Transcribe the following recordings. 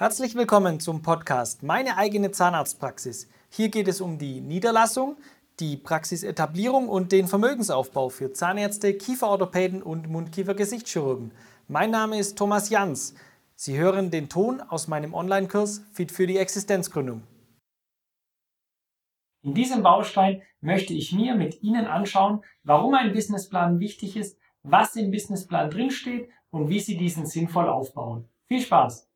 Herzlich willkommen zum Podcast Meine eigene Zahnarztpraxis. Hier geht es um die Niederlassung, die Praxisetablierung und den Vermögensaufbau für Zahnärzte, Kieferorthopäden und Mundkiefer-Gesichtschirurgen. Mein Name ist Thomas Jans. Sie hören den Ton aus meinem Online-Kurs Fit für die Existenzgründung. In diesem Baustein möchte ich mir mit Ihnen anschauen, warum ein Businessplan wichtig ist, was im Businessplan drinsteht und wie Sie diesen sinnvoll aufbauen. Viel Spaß!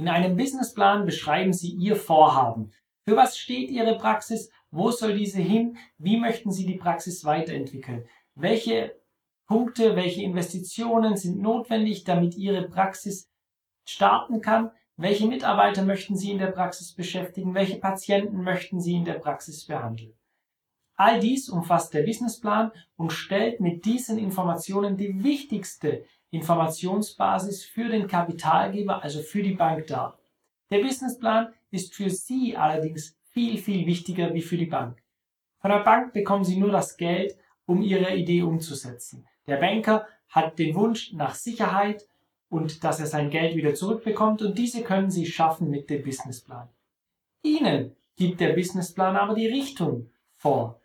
In einem Businessplan beschreiben Sie Ihr Vorhaben. Für was steht Ihre Praxis? Wo soll diese hin? Wie möchten Sie die Praxis weiterentwickeln? Welche Punkte, welche Investitionen sind notwendig, damit Ihre Praxis starten kann? Welche Mitarbeiter möchten Sie in der Praxis beschäftigen? Welche Patienten möchten Sie in der Praxis behandeln? All dies umfasst der Businessplan und stellt mit diesen Informationen die wichtigste Informationsbasis für den Kapitalgeber, also für die Bank dar. Der Businessplan ist für Sie allerdings viel, viel wichtiger wie für die Bank. Von der Bank bekommen Sie nur das Geld, um Ihre Idee umzusetzen. Der Banker hat den Wunsch nach Sicherheit und dass er sein Geld wieder zurückbekommt und diese können Sie schaffen mit dem Businessplan. Ihnen gibt der Businessplan aber die Richtung vor.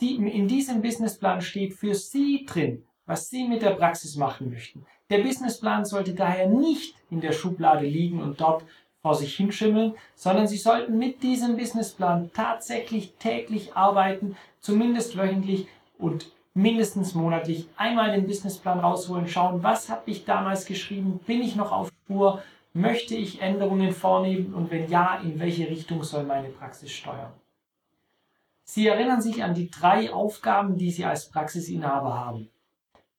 Die, in diesem Businessplan steht für Sie drin, was Sie mit der Praxis machen möchten. Der Businessplan sollte daher nicht in der Schublade liegen und dort vor sich hinschimmeln, sondern Sie sollten mit diesem Businessplan tatsächlich täglich arbeiten, zumindest wöchentlich und mindestens monatlich einmal den Businessplan rausholen, schauen, was habe ich damals geschrieben, bin ich noch auf Spur, möchte ich Änderungen vornehmen und wenn ja, in welche Richtung soll meine Praxis steuern. Sie erinnern sich an die drei Aufgaben, die Sie als Praxisinhaber haben.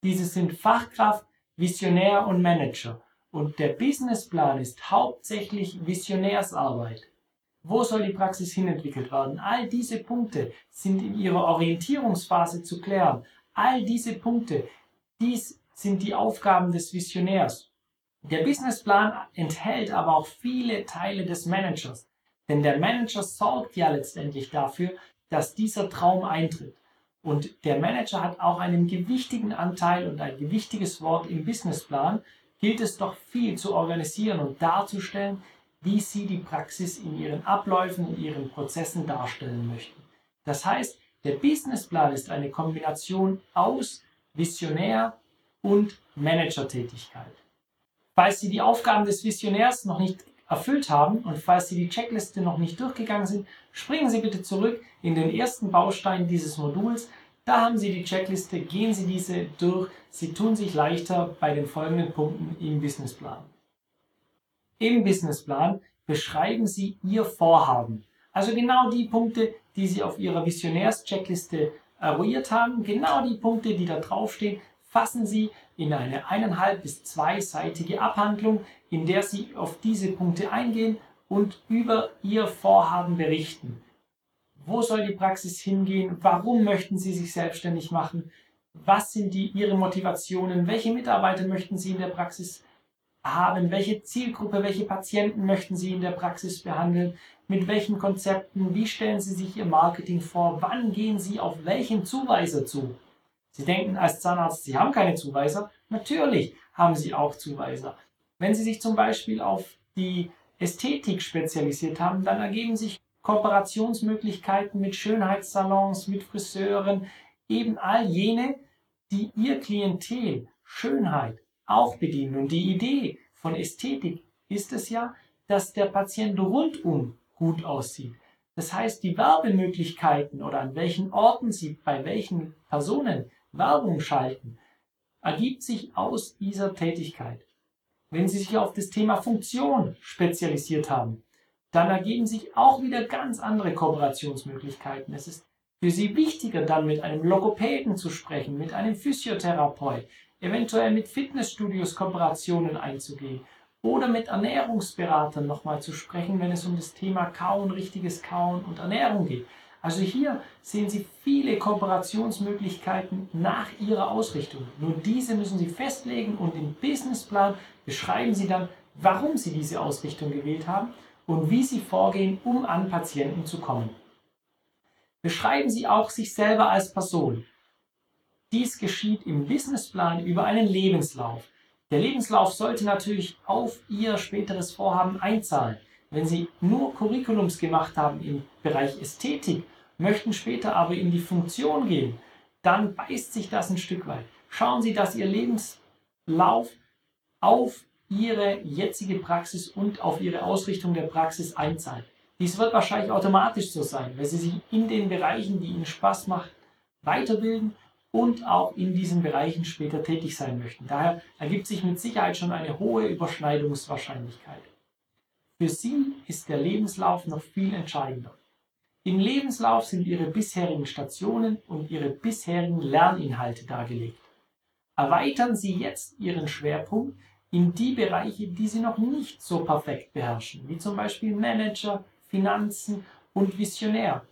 Diese sind Fachkraft, Visionär und Manager. Und der Businessplan ist hauptsächlich Visionärsarbeit. Wo soll die Praxis hinentwickelt werden? All diese Punkte sind in ihrer Orientierungsphase zu klären. All diese Punkte, dies sind die Aufgaben des Visionärs. Der Businessplan enthält aber auch viele Teile des Managers. Denn der Manager sorgt ja letztendlich dafür, dass dieser Traum eintritt. Und der Manager hat auch einen gewichtigen Anteil und ein gewichtiges Wort im Businessplan, gilt es doch viel zu organisieren und darzustellen, wie Sie die Praxis in Ihren Abläufen und Ihren Prozessen darstellen möchten. Das heißt, der Businessplan ist eine Kombination aus Visionär und Managertätigkeit. Falls Sie die Aufgaben des Visionärs noch nicht erfüllt haben und falls Sie die Checkliste noch nicht durchgegangen sind, springen Sie bitte zurück in den ersten Baustein dieses Moduls. Da haben Sie die Checkliste, gehen Sie diese durch. Sie tun sich leichter bei den folgenden Punkten im Businessplan. Im Businessplan beschreiben Sie Ihr Vorhaben. Also genau die Punkte, die Sie auf Ihrer Visionärs-Checkliste eruiert haben, genau die Punkte, die da draufstehen, fassen Sie in eine eineinhalb bis zweiseitige Abhandlung, in der Sie auf diese Punkte eingehen und über Ihr Vorhaben berichten. Wo soll die Praxis hingehen? Warum möchten Sie sich selbstständig machen? Was sind die, Ihre Motivationen? Welche Mitarbeiter möchten Sie in der Praxis haben? Welche Zielgruppe, welche Patienten möchten Sie in der Praxis behandeln? Mit welchen Konzepten? Wie stellen Sie sich Ihr Marketing vor? Wann gehen Sie auf welchen Zuweiser zu? Sie denken als Zahnarzt, Sie haben keine Zuweiser. Natürlich haben Sie auch Zuweiser. Wenn Sie sich zum Beispiel auf die Ästhetik spezialisiert haben, dann ergeben sich Kooperationsmöglichkeiten mit Schönheitssalons, mit Friseuren, eben all jene, die ihr Klientel Schönheit auch bedienen. Und die Idee von Ästhetik ist es ja, dass der Patient rundum gut aussieht. Das heißt, die Werbemöglichkeiten oder an welchen Orten Sie bei welchen Personen Werbung schalten, ergibt sich aus dieser Tätigkeit. Wenn Sie sich auf das Thema Funktion spezialisiert haben, dann ergeben sich auch wieder ganz andere Kooperationsmöglichkeiten. Es ist für Sie wichtiger, dann mit einem Logopäden zu sprechen, mit einem Physiotherapeut, eventuell mit Fitnessstudios Kooperationen einzugehen oder mit Ernährungsberatern nochmal zu sprechen, wenn es um das Thema Kauen, richtiges Kauen und Ernährung geht. Also hier sehen Sie viele Kooperationsmöglichkeiten nach Ihrer Ausrichtung. Nur diese müssen Sie festlegen und im Businessplan beschreiben Sie dann, warum Sie diese Ausrichtung gewählt haben und wie Sie vorgehen, um an Patienten zu kommen. Beschreiben Sie auch sich selber als Person. Dies geschieht im Businessplan über einen Lebenslauf. Der Lebenslauf sollte natürlich auf Ihr späteres Vorhaben einzahlen. Wenn Sie nur Curriculums gemacht haben im Bereich Ästhetik, möchten später aber in die Funktion gehen, dann beißt sich das ein Stück weit. Schauen Sie, dass Ihr Lebenslauf auf Ihre jetzige Praxis und auf Ihre Ausrichtung der Praxis einzahlt. Dies wird wahrscheinlich automatisch so sein, weil Sie sich in den Bereichen, die Ihnen Spaß machen, weiterbilden und auch in diesen Bereichen später tätig sein möchten. Daher ergibt sich mit Sicherheit schon eine hohe Überschneidungswahrscheinlichkeit. Für Sie ist der Lebenslauf noch viel entscheidender. Im Lebenslauf sind Ihre bisherigen Stationen und Ihre bisherigen Lerninhalte dargelegt. Erweitern Sie jetzt Ihren Schwerpunkt in die Bereiche, die Sie noch nicht so perfekt beherrschen, wie zum Beispiel Manager, Finanzen und Visionär.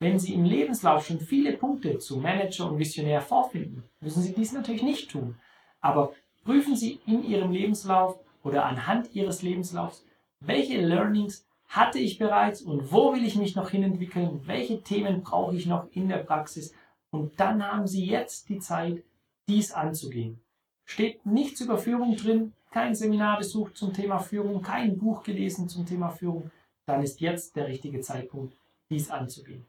Wenn Sie im Lebenslauf schon viele Punkte zu Manager und Visionär vorfinden, müssen Sie dies natürlich nicht tun. Aber prüfen Sie in Ihrem Lebenslauf oder anhand Ihres Lebenslaufs, welche Learnings hatte ich bereits und wo will ich mich noch hinentwickeln, welche Themen brauche ich noch in der Praxis und dann haben Sie jetzt die Zeit, dies anzugehen. Steht nichts über Führung drin, kein Seminar besucht zum Thema Führung, kein Buch gelesen zum Thema Führung, dann ist jetzt der richtige Zeitpunkt, dies anzugehen.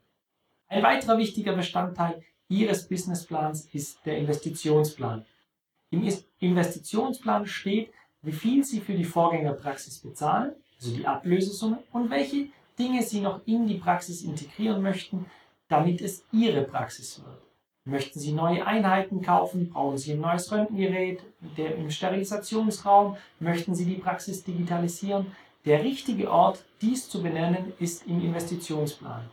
Ein weiterer wichtiger Bestandteil Ihres Businessplans ist der Investitionsplan. Im Investitionsplan steht, wie viel Sie für die Vorgängerpraxis bezahlen, also die Ablösesumme, und welche Dinge Sie noch in die Praxis integrieren möchten, damit es Ihre Praxis wird. Möchten Sie neue Einheiten kaufen? Brauchen Sie ein neues Röntgengerät der, im Sterilisationsraum? Möchten Sie die Praxis digitalisieren? Der richtige Ort, dies zu benennen, ist im Investitionsplan.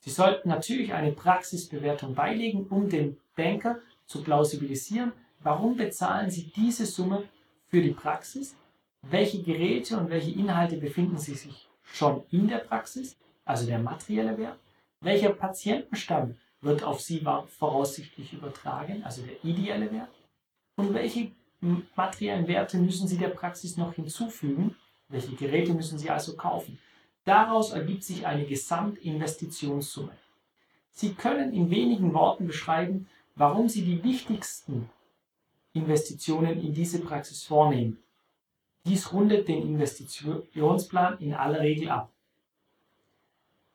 Sie sollten natürlich eine Praxisbewertung beilegen, um den Banker zu plausibilisieren, warum bezahlen Sie diese Summe für die Praxis welche Geräte und welche Inhalte befinden sich schon in der Praxis, also der materielle Wert, welcher Patientenstamm wird auf Sie voraussichtlich übertragen, also der ideelle Wert, und welche materiellen Werte müssen Sie der Praxis noch hinzufügen, welche Geräte müssen Sie also kaufen. Daraus ergibt sich eine Gesamtinvestitionssumme. Sie können in wenigen Worten beschreiben, warum Sie die wichtigsten Investitionen in diese Praxis vornehmen dies rundet den Investitionsplan in aller Regel ab.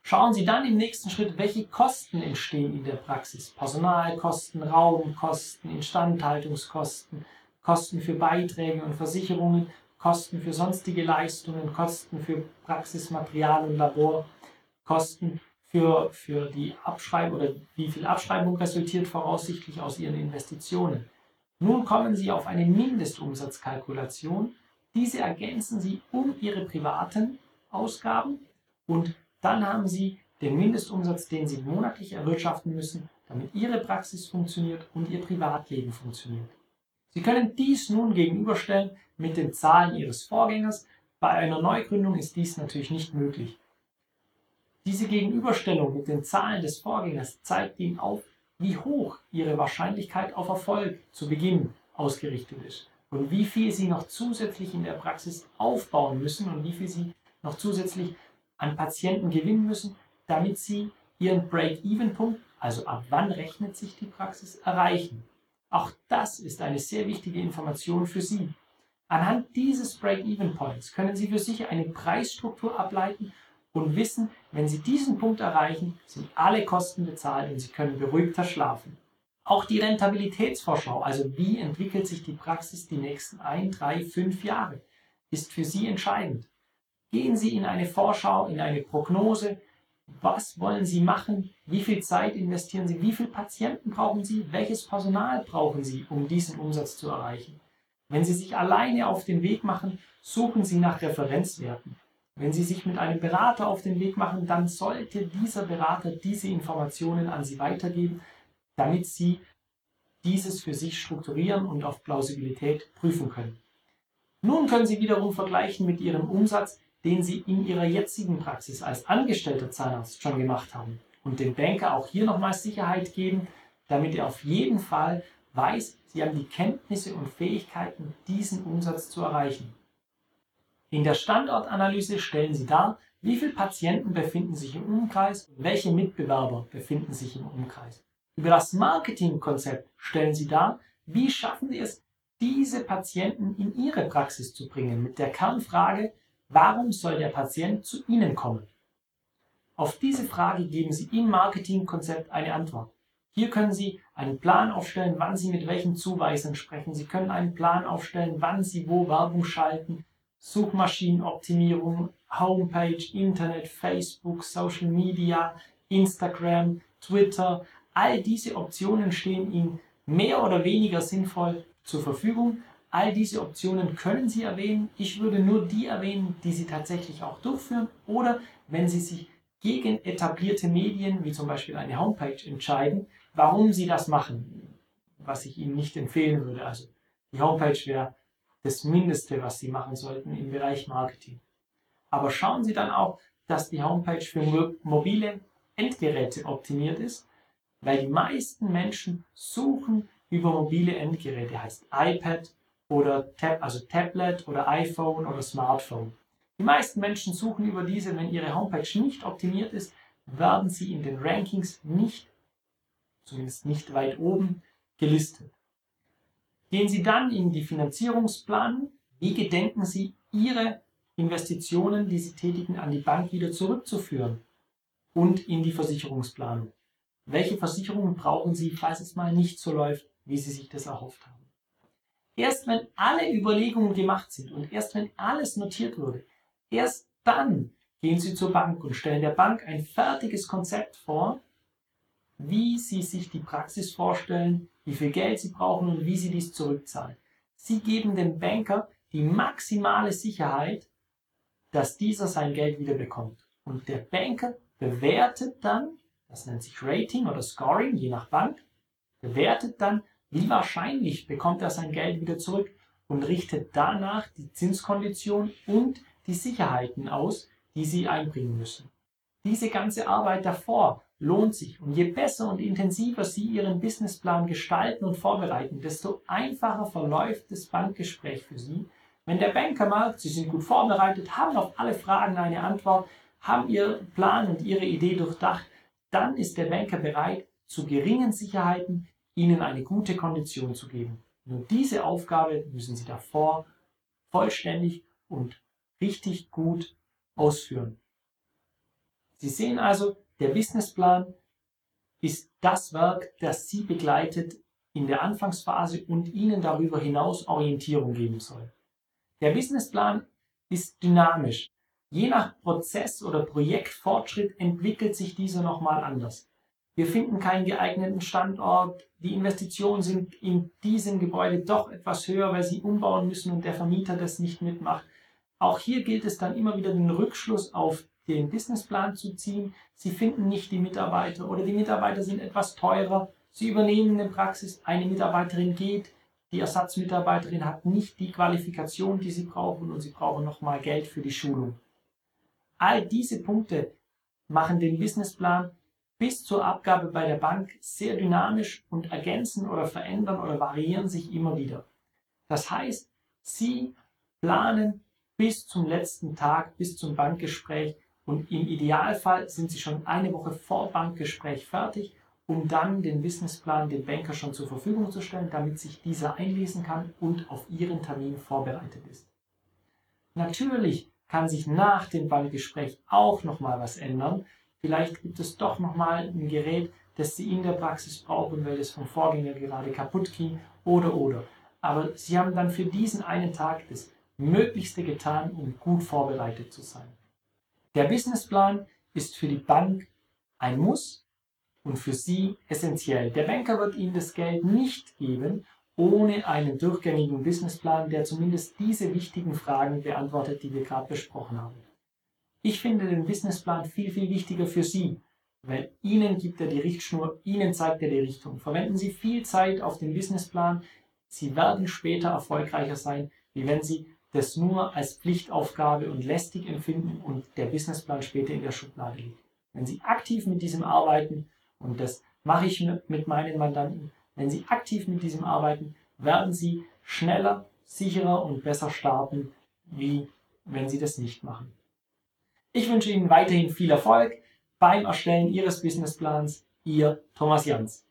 Schauen Sie dann im nächsten Schritt, welche Kosten entstehen in der Praxis. Personalkosten, Raumkosten, Instandhaltungskosten, Kosten für Beiträge und Versicherungen, Kosten für sonstige Leistungen, Kosten für Praxismaterial und Labor, Kosten für, für die Abschreibung oder wie viel Abschreibung resultiert voraussichtlich aus Ihren Investitionen. Nun kommen Sie auf eine Mindestumsatzkalkulation diese ergänzen Sie um Ihre privaten Ausgaben und dann haben Sie den Mindestumsatz, den Sie monatlich erwirtschaften müssen, damit Ihre Praxis funktioniert und Ihr Privatleben funktioniert. Sie können dies nun gegenüberstellen mit den Zahlen Ihres Vorgängers. Bei einer Neugründung ist dies natürlich nicht möglich. Diese Gegenüberstellung mit den Zahlen des Vorgängers zeigt Ihnen auf, wie hoch Ihre Wahrscheinlichkeit auf Erfolg zu Beginn ausgerichtet ist und wie viel sie noch zusätzlich in der Praxis aufbauen müssen und wie viel sie noch zusätzlich an Patienten gewinnen müssen, damit sie ihren Break-Even-Punkt, also ab wann rechnet sich die Praxis, erreichen. Auch das ist eine sehr wichtige Information für Sie. Anhand dieses Break-Even-Points können Sie für sich eine Preisstruktur ableiten und wissen, wenn Sie diesen Punkt erreichen, sind alle Kosten bezahlt und Sie können beruhigter schlafen. Auch die Rentabilitätsvorschau, also wie entwickelt sich die Praxis die nächsten ein, drei, fünf Jahre, ist für Sie entscheidend. Gehen Sie in eine Vorschau, in eine Prognose. Was wollen Sie machen? Wie viel Zeit investieren Sie? Wie viele Patienten brauchen Sie? Welches Personal brauchen Sie, um diesen Umsatz zu erreichen? Wenn Sie sich alleine auf den Weg machen, suchen Sie nach Referenzwerten. Wenn Sie sich mit einem Berater auf den Weg machen, dann sollte dieser Berater diese Informationen an Sie weitergeben, damit Sie dieses für sich strukturieren und auf Plausibilität prüfen können. Nun können Sie wiederum vergleichen mit Ihrem Umsatz, den Sie in Ihrer jetzigen Praxis als angestellter Zahnarzt schon gemacht haben und dem Banker auch hier nochmals Sicherheit geben, damit er auf jeden Fall weiß, Sie haben die Kenntnisse und Fähigkeiten, diesen Umsatz zu erreichen. In der Standortanalyse stellen Sie dar, Wie viele Patienten befinden sich im Umkreis und welche Mitbewerber befinden sich im Umkreis? Über das Marketingkonzept stellen Sie dar, wie schaffen Sie es, diese Patienten in Ihre Praxis zu bringen, mit der Kernfrage, warum soll der Patient zu Ihnen kommen? Auf diese Frage geben Sie im Marketingkonzept eine Antwort. Hier können Sie einen Plan aufstellen, wann Sie mit welchen Zuweisern sprechen. Sie können einen Plan aufstellen, wann Sie wo Werbung schalten, Suchmaschinenoptimierung, Homepage, Internet, Facebook, Social Media, Instagram, Twitter. All diese Optionen stehen Ihnen mehr oder weniger sinnvoll zur Verfügung. All diese Optionen können Sie erwähnen. Ich würde nur die erwähnen, die Sie tatsächlich auch durchführen oder wenn Sie sich gegen etablierte Medien wie zum Beispiel eine Homepage entscheiden, warum Sie das machen, was ich Ihnen nicht empfehlen würde. Also die Homepage wäre das Mindeste, was Sie machen sollten im Bereich Marketing. Aber schauen Sie dann auch, dass die Homepage für mobile Endgeräte optimiert ist, weil die meisten Menschen suchen über mobile Endgeräte, heißt iPad oder Tab, also Tablet oder iPhone oder Smartphone. Die meisten Menschen suchen über diese, wenn ihre Homepage nicht optimiert ist, werden sie in den Rankings nicht, zumindest nicht weit oben, gelistet. Gehen Sie dann in die Finanzierungsplanung. Wie gedenken Sie, Ihre Investitionen, die Sie tätigen, an die Bank wieder zurückzuführen? Und in die Versicherungsplanung. Welche Versicherungen brauchen Sie, falls es mal nicht so läuft, wie Sie sich das erhofft haben? Erst wenn alle Überlegungen gemacht sind und erst wenn alles notiert wurde, erst dann gehen Sie zur Bank und stellen der Bank ein fertiges Konzept vor, wie Sie sich die Praxis vorstellen, wie viel Geld Sie brauchen und wie Sie dies zurückzahlen. Sie geben dem Banker die maximale Sicherheit, dass dieser sein Geld wieder bekommt. Und der Banker bewertet dann, das nennt sich Rating oder Scoring, je nach Bank, bewertet dann, wie wahrscheinlich bekommt er sein Geld wieder zurück und richtet danach die Zinskondition und die Sicherheiten aus, die Sie einbringen müssen. Diese ganze Arbeit davor lohnt sich. Und je besser und intensiver Sie Ihren Businessplan gestalten und vorbereiten, desto einfacher verläuft das Bankgespräch für Sie. Wenn der Banker merkt, Sie sind gut vorbereitet, haben auf alle Fragen eine Antwort, haben Ihren Plan und Ihre Idee durchdacht, dann ist der Banker bereit, zu geringen Sicherheiten Ihnen eine gute Kondition zu geben. Nur diese Aufgabe müssen Sie davor vollständig und richtig gut ausführen. Sie sehen also, der Businessplan ist das Werk, das Sie begleitet in der Anfangsphase und Ihnen darüber hinaus Orientierung geben soll. Der Businessplan ist dynamisch. Je nach Prozess oder Projektfortschritt entwickelt sich dieser nochmal anders. Wir finden keinen geeigneten Standort, die Investitionen sind in diesem Gebäude doch etwas höher, weil sie umbauen müssen und der Vermieter das nicht mitmacht. Auch hier gilt es dann immer wieder den Rückschluss auf den Businessplan zu ziehen. Sie finden nicht die Mitarbeiter oder die Mitarbeiter sind etwas teurer. Sie übernehmen eine Praxis, eine Mitarbeiterin geht, die Ersatzmitarbeiterin hat nicht die Qualifikation, die sie brauchen und sie brauchen nochmal Geld für die Schulung. All diese Punkte machen den Businessplan bis zur Abgabe bei der Bank sehr dynamisch und ergänzen oder verändern oder variieren sich immer wieder. Das heißt, Sie planen bis zum letzten Tag, bis zum Bankgespräch und im Idealfall sind Sie schon eine Woche vor Bankgespräch fertig, um dann den Businessplan dem Banker schon zur Verfügung zu stellen, damit sich dieser einlesen kann und auf Ihren Termin vorbereitet ist. Natürlich kann sich nach dem Bankgespräch auch nochmal was ändern. Vielleicht gibt es doch nochmal ein Gerät, das Sie in der Praxis brauchen, weil es vom Vorgänger gerade kaputt ging oder oder. Aber Sie haben dann für diesen einen Tag das Möglichste getan, um gut vorbereitet zu sein. Der Businessplan ist für die Bank ein Muss und für Sie essentiell. Der Banker wird Ihnen das Geld nicht geben ohne einen durchgängigen Businessplan, der zumindest diese wichtigen Fragen beantwortet, die wir gerade besprochen haben. Ich finde den Businessplan viel, viel wichtiger für Sie, weil Ihnen gibt er die Richtschnur, Ihnen zeigt er die Richtung. Verwenden Sie viel Zeit auf den Businessplan. Sie werden später erfolgreicher sein, wie wenn Sie das nur als Pflichtaufgabe und lästig empfinden und der Businessplan später in der Schublade liegt. Wenn Sie aktiv mit diesem arbeiten, und das mache ich mit meinen Mandanten, wenn Sie aktiv mit diesem arbeiten, werden Sie schneller, sicherer und besser starten, wie wenn Sie das nicht machen. Ich wünsche Ihnen weiterhin viel Erfolg beim Erstellen Ihres Businessplans. Ihr Thomas Jans.